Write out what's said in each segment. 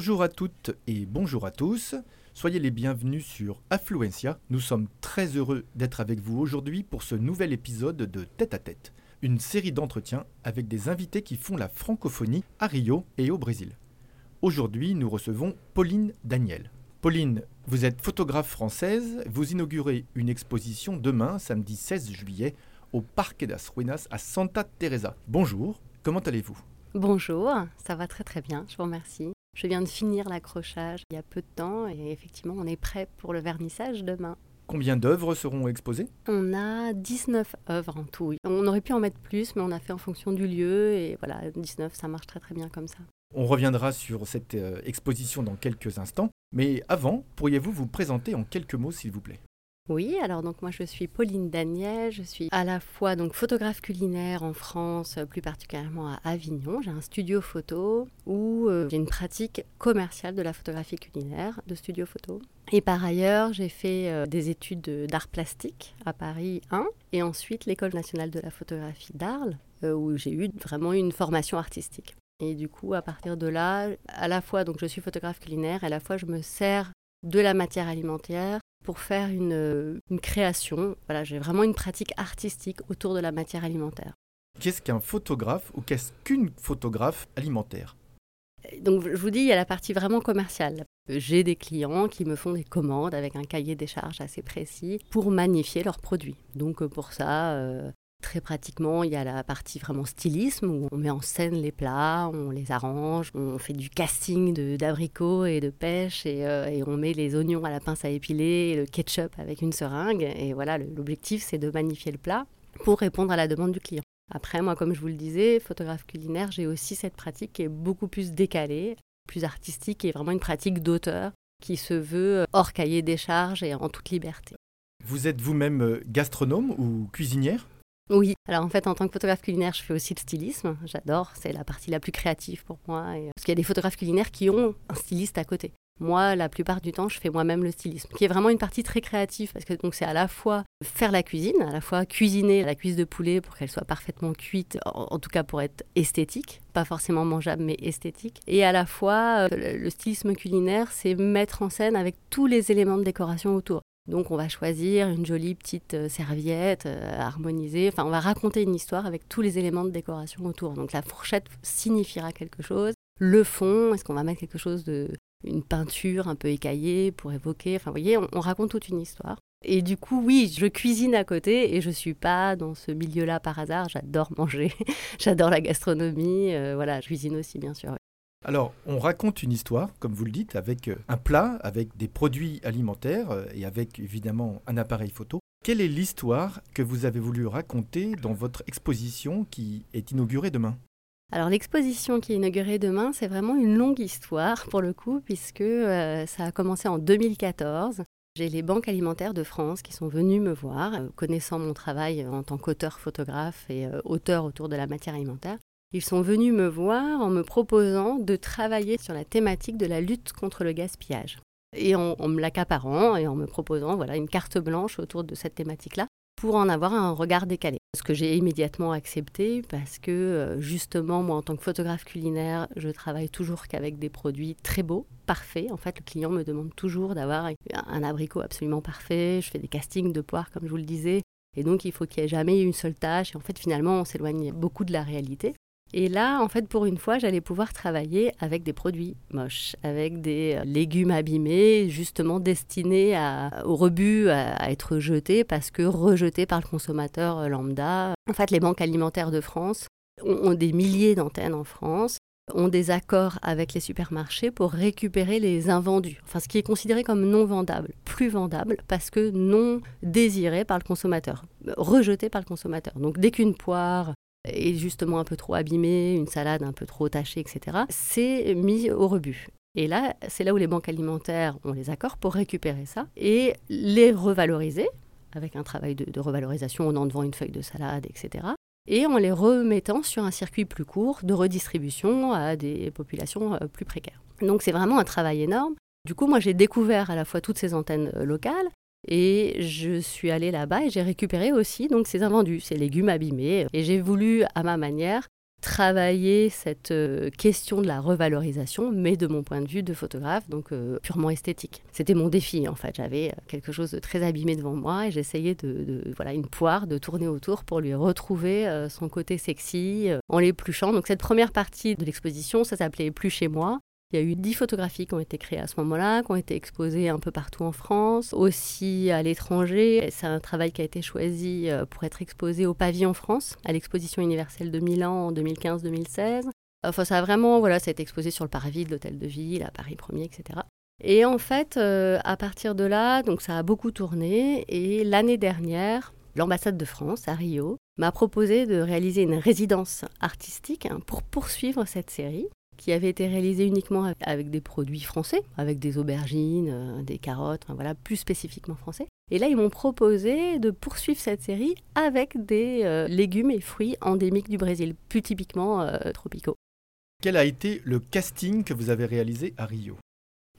Bonjour à toutes et bonjour à tous. Soyez les bienvenus sur Affluencia. Nous sommes très heureux d'être avec vous aujourd'hui pour ce nouvel épisode de Tête à Tête, une série d'entretiens avec des invités qui font la francophonie à Rio et au Brésil. Aujourd'hui, nous recevons Pauline Daniel. Pauline, vous êtes photographe française, vous inaugurez une exposition demain, samedi 16 juillet, au Parque das Ruinas à Santa Teresa. Bonjour, comment allez-vous? Bonjour, ça va très très bien, je vous remercie. Je viens de finir l'accrochage il y a peu de temps et effectivement on est prêt pour le vernissage demain. Combien d'œuvres seront exposées? On a 19 œuvres en tout. On aurait pu en mettre plus mais on a fait en fonction du lieu et voilà, 19 ça marche très très bien comme ça. On reviendra sur cette euh, exposition dans quelques instants, mais avant, pourriez-vous vous présenter en quelques mots s'il vous plaît? Oui, alors moi je suis Pauline Daniel, je suis à la fois donc photographe culinaire en France, euh, plus particulièrement à Avignon. J'ai un studio photo où euh, j'ai une pratique commerciale de la photographie culinaire, de studio photo. Et par ailleurs, j'ai fait euh, des études de- d'art plastique à Paris 1 et ensuite l'école nationale de la photographie d'Arles où j'ai eu vraiment une formation artistique. Et du coup, à partir de là, à la fois donc je suis photographe culinaire, à la fois je me sers de la matière alimentaire pour faire une, euh, une création. Voilà, j'ai vraiment une pratique artistique autour de la matière alimentaire. Qu'est-ce qu'un photographe ou qu'est-ce qu'une photographe alimentaire? Donc je vous dis, il y a la partie vraiment commerciale. J'ai des clients qui me font des commandes avec un cahier des charges assez précis pour magnifier leurs produits. Donc euh, pour ça, euh, très pratiquement, il y a la partie vraiment stylisme où on met en scène les plats, on les arrange, on fait du casting d'abricots et de pêche et, euh, et on met les oignons à la pince à épiler et le ketchup avec une seringue. Et voilà, l'objectif c'est de magnifier le plat pour répondre à la demande du client. Après, moi, comme je vous le disais, photographe culinaire, j'ai aussi cette pratique qui est beaucoup plus décalée, plus artistique et vraiment une pratique d'auteur qui se veut hors cahier des charges et en toute liberté. Vous êtes vous-même euh, gastronome ou cuisinière? Oui, alors en fait, en tant que photographe culinaire, je fais aussi le stylisme. J'adore, c'est la partie la plus créative pour moi. et- Parce qu'il y a des photographes culinaires qui ont un styliste à côté. Moi, la plupart du temps, je fais moi-même le stylisme, qui est vraiment une partie très créative, parce que c'est à la fois faire la cuisine, à la fois cuisiner la cuisse de poulet pour qu'elle soit parfaitement cuite, en, tout cas pour être esthétique, pas forcément mangeable, mais esthétique. Et à la fois, euh, le stylisme culinaire, c'est mettre en scène avec tous les éléments de décoration autour. Donc on va choisir une jolie petite euh, serviette euh, harmonisée. Enfin, on va raconter une histoire avec tous les éléments de décoration autour. Donc la fourchette signifiera quelque chose. Le fond, est-ce qu'on va mettre quelque chose de une peinture un peu écaillée pour évoquer? Enfin, vous voyez, on, on raconte toute une histoire. Et du coup, oui, je cuisine à côté et je suis pas dans ce milieu-là par hasard. J'adore manger, j'adore la gastronomie. euh, voilà, je cuisine aussi, bien sûr. Alors, on raconte une histoire, comme vous le dites, avec euh, un plat, avec des produits alimentaires euh, et avec évidemment un appareil photo. Quelle est l'histoire que vous avez voulu raconter dans votre exposition qui est inaugurée demain? Alors l'exposition qui est inaugurée demain, c'est vraiment une longue histoire pour le coup, puisque euh, ça a commencé en 2014. J'ai les banques alimentaires de France qui sont venues me voir, connaissant mon travail en tant qu'auteur photographe et auteur autour de la matière alimentaire. Ils sont venus me voir en me proposant de travailler sur la thématique de la lutte contre le gaspillage. Et en, me l'accaparant et en me proposant voilà, une carte blanche autour de cette thématique-là pour en avoir un regard décalé. Ce que j'ai immédiatement accepté parce que euh, justement, moi en tant que photographe culinaire, je travaille toujours qu'avec des produits très beaux, parfaits. En fait, le client me demande toujours d'avoir un abricot absolument parfait. Je fais des castings de poires, comme je vous le disais. Et donc, il faut qu'il n'y ait jamais une seule tâche. Et en fait, finalement, on s'éloigne beaucoup de la réalité. Et là, en fait, pour une fois, j'allais pouvoir travailler avec des produits moches, avec des euh, légumes abîmés, justement destinés au rebut, à, à être jetés parce que rejetés par le consommateur euh, lambda. En fait, les banques alimentaires de France ont, ont des milliers d'antennes en France ont des accords avec les supermarchés pour récupérer les invendus. Enfin, ce qui est considéré comme non vendable, plus vendable parce que non désiré par le consommateur, rejeté par le consommateur. Donc, dès qu'une poire est justement un peu trop abîmée, une salade un peu trop tachée, etc., c'est mis au rebut. Et là, c'est là où les banques alimentaires ont les accords pour récupérer ça et les revaloriser avec un travail de, revalorisation en enlevant une feuille de salade, etc. Et en les remettant sur un circuit plus court de redistribution à des populations euh, plus précaires. Donc c'est vraiment un travail énorme. Du coup, moi, j'ai découvert à la fois toutes ces antennes euh, locales et je suis allée là-bas et j'ai récupéré aussi donc ces invendus, ces légumes abîmés. Et j'ai voulu, à ma manière, travailler cette euh, question de la revalorisation, mais de mon point de vue de photographe, donc euh, purement esthétique. C'était mon défi en fait. J'avais euh, quelque chose de très abîmé devant moi et j'essayais de, voilà une poire de tourner autour pour lui retrouver son côté sexy en l'épluchant. Donc cette première partie de l'exposition, ça s'appelait Plus chez moi. Il y a eu dix photographies qui ont été créées à ce moment-là, qui ont été exposées un peu partout en France, aussi à l'étranger. C'est un travail qui a été choisi euh, pour être exposé au Pavillon France, à l'exposition universelle de Milan en 2015-2016. Enfin, ça a vraiment, voilà, ça a été exposé sur le parvis de l'hôtel de ville, à Paris 1er, etc. Et en fait, euh, à partir de là, donc ça a beaucoup tourné. Et l'année dernière, l'ambassade de France à Rio m'a proposé de réaliser une résidence artistique hein, pour poursuivre cette série qui avait été réalisé uniquement avec des produits français, avec des aubergines, euh, des carottes, voilà, plus spécifiquement français. Et là, ils m'ont proposé de poursuivre cette série avec des euh, légumes et fruits endémiques du Brésil, plus typiquement euh, tropicaux. Quel a été le casting que vous avez réalisé à Rio?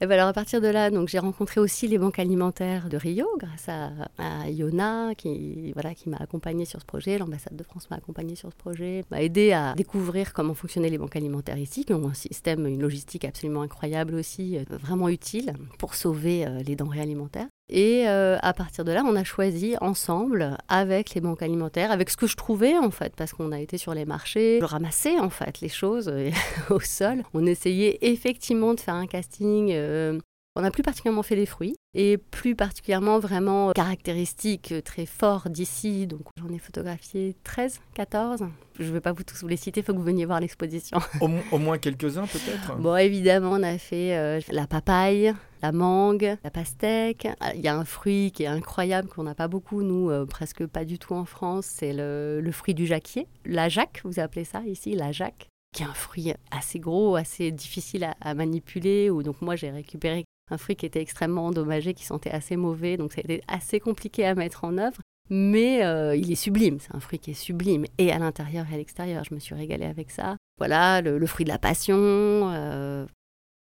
Et ben alors à partir de là, donc j'ai rencontré aussi les banques alimentaires de Rio grâce à, Iona qui voilà qui m'a accompagné sur ce projet. L'ambassade de France m'a accompagné sur ce projet, m'a aidé à découvrir comment fonctionnaient les banques alimentaires ici, qui ont un système, une logistique absolument incroyable aussi, euh, vraiment utile pour sauver euh, les denrées alimentaires. Et euh, à partir de là, on a choisi ensemble, avec les banques alimentaires, avec ce que je trouvais en fait, parce qu'on a été sur les marchés, je ramassais en fait les choses euh, au sol. On essayait effectivement de faire un casting. Euh, on a plus particulièrement fait des fruits et plus particulièrement vraiment caractéristiques très fort d'ici. Donc j'en ai photographié 13, 14. Je ne vais pas vous tous vous les citer, il faut que vous veniez voir l'exposition. Au, moins quelques-uns peut-être? Bon, évidemment, on a fait la papaye, la mangue, la pastèque. Ah, il y a un fruit qui est incroyable, qu'on n'a pas beaucoup, nous, euh, presque pas du tout en France, c'est le, fruit du jacquier. La jacque, vous appelez ça ici, la jacque, qui est un fruit assez gros, assez difficile à, manipuler. Donc moi, j'ai récupéré un fruit qui était extrêmement endommagé, qui sentait assez mauvais, donc ça a été assez compliqué à mettre en œuvre. Mais euh, il est sublime, c'est un fruit qui est sublime, et à l'intérieur et à l'extérieur, je me suis régalée avec ça. Voilà, le, fruit de la passion, euh,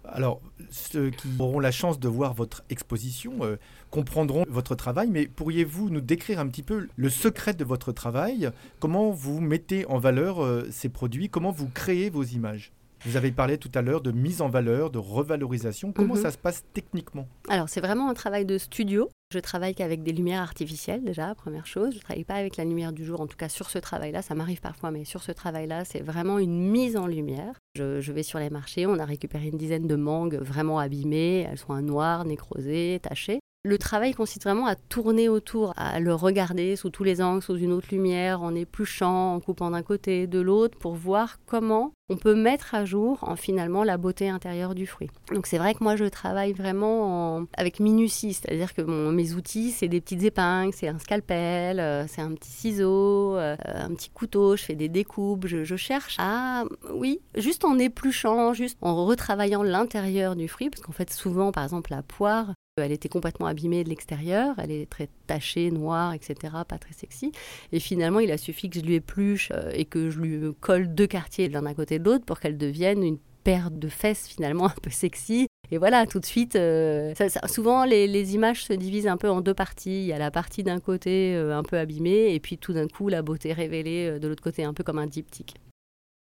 alors, ceux qui auront la chance de voir votre exposition euh, comprendront votre travail, mais pourriez-vous nous décrire un petit peu le secret de votre travail? Comment vous mettez en valeur ces produits? Comment vous créez vos images? Vous avez parlé tout à l'heure de mise en valeur, de revalorisation. Comment mhm. ça se passe techniquement Alors, c'est vraiment un travail de studio. Je travaille qu'avec des lumières artificielles déjà, première chose. Je ne travaille pas avec la lumière du jour, en tout cas sur ce travail-là. Ça m'arrive parfois, mais sur ce travail-là, c'est vraiment une mise en lumière. Je, je, vais sur les marchés, on a récupéré une dizaine de mangues vraiment abîmées. Elles sont un noir, nécrosées, tachées. Le travail consiste vraiment à tourner autour, à le regarder sous tous les angles, sous une autre lumière, en épluchant, en coupant d'un côté, de l'autre, pour voir comment on peut mettre à jour en finalement la beauté intérieure du fruit. Donc c'est vrai que moi je travaille vraiment avec minutie, c'est-à-dire que mes outils c'est des petites épingles, c'est un scalpel, euh, c'est un petit ciseau, euh, un petit couteau, je fais des découpes, je, je, cherche à, oui, juste en épluchant, juste en retravaillant l'intérieur du fruit, parce qu'en fait souvent par exemple la poire, elle était complètement abîmée de l'extérieur, elle est très tachée, noire, etc., pas très sexy. Et finalement, il a suffi que je lui épluche euh, et que je lui colle deux quartiers l'un à côté de l'autre pour qu'elle devienne une paire de fesses finalement un peu sexy. Et voilà, tout de suite, euh, souvent les, images se divisent un peu en deux parties. Il y a la partie d'un côté euh, un peu abîmée et puis tout d'un coup la beauté révélée de l'autre côté, un peu comme un diptyque.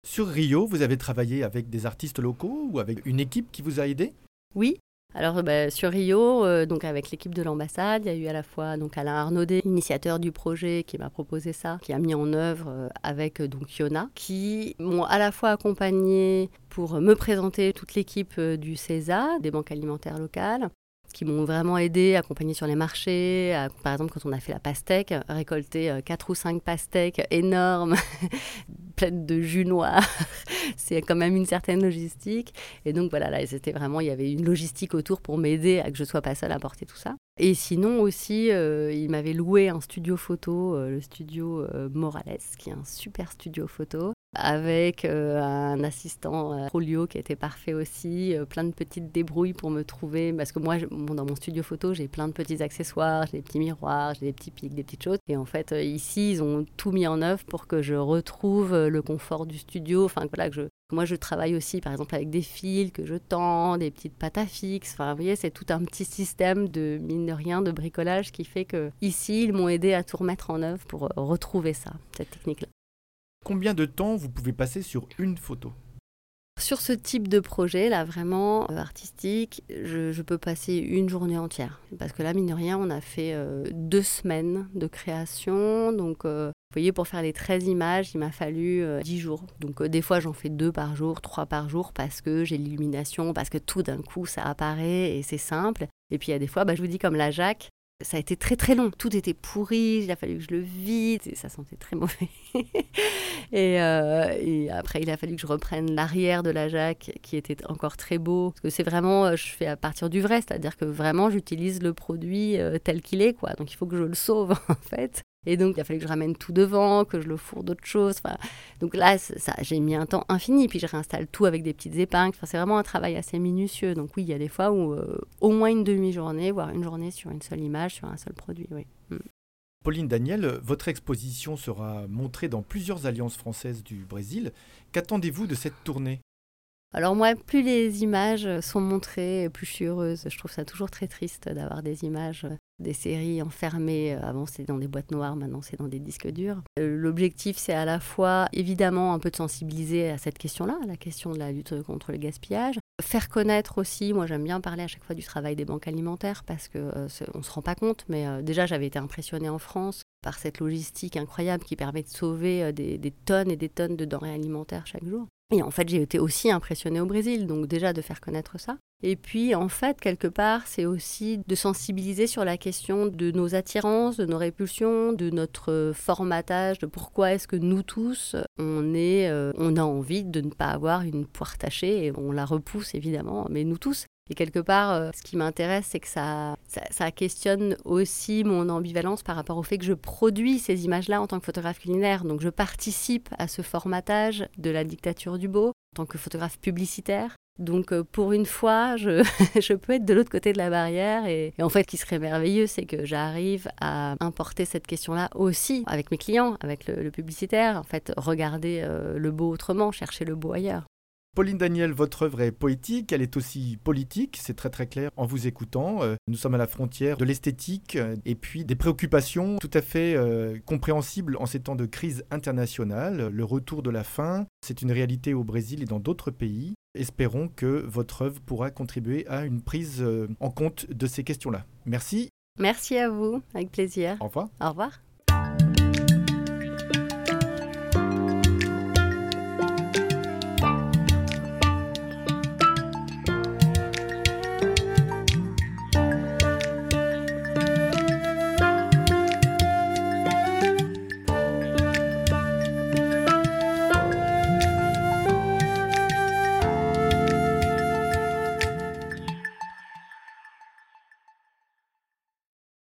Sur Rio, vous avez travaillé avec des artistes locaux ou avec une équipe qui vous a aidé? Oui, alors bah, sur Rio, euh, donc avec l'équipe de l'ambassade, il y a eu à la fois donc Alain Arnaudet, initiateur du projet, qui m'a proposé ça, qui a mis en œuvre euh, avec euh, donc Yona, qui m'ont à la fois accompagné pour me présenter toute l'équipe du CESA, des banques alimentaires locales, qui m'ont vraiment aidé, accompagné sur les marchés. par exemple, quand on a fait la pastèque, récolter quatre ou cinq pastèques énormes, pleines de jus noir, c'est quand même une certaine logistique. Et donc voilà, là, c'était vraiment, il y avait une logistique autour pour m'aider à que je sois pas seule à porter tout ça. Et sinon aussi, euh, il m'avait loué un studio photo, euh, le studio euh, Morales, qui est un super studio photo, avec un assistant Rolio qui était parfait aussi, plein de petites débrouilles pour me trouver, parce que moi, dans mon studio photo, j'ai plein de petits accessoires, j'ai des petits miroirs, j'ai des petits pics, des petites choses. Et en fait, ici, ils ont tout mis en œuvre pour que je retrouve le confort du studio, enfin voilà, que je, moi, je travaille aussi, par exemple, avec des fils que je tends, des petites pattes à fixe. Enfin, vous voyez, c'est tout un petit système de, mine de rien, de bricolage qui fait que ici, ils m'ont aidé à tout remettre en œuvre pour euh, retrouver ça, cette technique-là. Combien de temps vous pouvez passer sur une photo? Sur ce type de projet, là, vraiment euh, artistique, je, peux passer une journée entière. Parce que là, mine de rien, on a fait euh, deux semaines de création. Donc, vous voyez, pour faire les 13 images, il m'a fallu 10 euh, jours. Donc euh, des fois, j'en fais deux par jour, trois par jour, parce que j'ai l'illumination, parce que tout d'un coup, ça apparaît et c'est simple. Et puis il y a des fois, bah, je vous dis comme la Jacques, ça a été très très long. Tout était pourri, il a fallu que je le vide, et ça sentait très mauvais. Euh, et, après, il a fallu que je reprenne l'arrière de la Jacques, qui était encore très beau. Parce que c'est vraiment, je fais à partir du vrai, c'est-à-dire que vraiment, j'utilise le produit tel qu'il est, quoi. Donc il faut que je le sauve, en fait. Et donc, il a fallu que je ramène tout devant, que je le fourre d'autres choses. Enfin, donc là, ça, j'ai mis un temps infini. Puis je réinstalle tout avec des petites épingles. Enfin, c'est vraiment un travail assez minutieux. Donc oui, il y a des fois où euh, au moins une demi-journée, voire une journée sur une seule image, sur un seul produit. Oui. Mm. Pauline Daniel, votre exposition sera montrée dans plusieurs alliances françaises du Brésil. Qu'attendez-vous de cette tournée? Alors moi, plus les images sont montrées, plus je suis heureuse. Je trouve ça toujours très triste d'avoir des images des séries enfermées. Avant, c'était dans des boîtes noires, maintenant, c'est dans des disques durs. Euh, l'objectif, c'est à la fois, évidemment, un peu de sensibiliser à cette question-là, la question de la lutte contre le gaspillage. Faire connaître aussi, moi j'aime bien parler à chaque fois du travail des banques alimentaires parce qu'on euh, ne se rend pas compte, mais euh, déjà j'avais été impressionnée en France par cette logistique incroyable qui permet de sauver des tonnes et des tonnes de denrées alimentaires chaque jour. Et en fait, j'ai été aussi impressionnée au Brésil, donc déjà de faire connaître ça. Et puis, en fait, quelque part, c'est aussi de sensibiliser sur la question de nos attirances, de nos répulsions, de notre formatage, de pourquoi est-ce que nous tous, on, est, euh, on a envie de ne pas avoir une poire tachée, et on la repousse évidemment, mais nous tous. Et quelque part, euh, ce qui m'intéresse, c'est que ça, ça, questionne aussi mon ambivalence par rapport au fait que je produis ces images-là en tant que photographe culinaire. Donc je participe à ce formatage de la dictature du beau en tant que photographe publicitaire. Donc euh, pour une fois, je, peux être de l'autre côté de la barrière. Et, en fait, ce qui serait merveilleux, c'est que j'arrive à importer cette question-là aussi avec mes clients, avec le, publicitaire. En fait, regarder euh, le beau autrement, chercher le beau ailleurs. Pauline Daniel, votre œuvre est poétique, elle est aussi politique, c'est très très clair en vous écoutant. Euh, nous sommes à la frontière de l'esthétique euh, et puis des préoccupations tout à fait euh, compréhensibles en ces temps de crise internationale. Le retour de la faim, c'est une réalité au Brésil et dans d'autres pays. Espérons que votre œuvre pourra contribuer à une prise en compte de ces questions-là. Merci. Merci à vous, avec plaisir. Au revoir. Au revoir.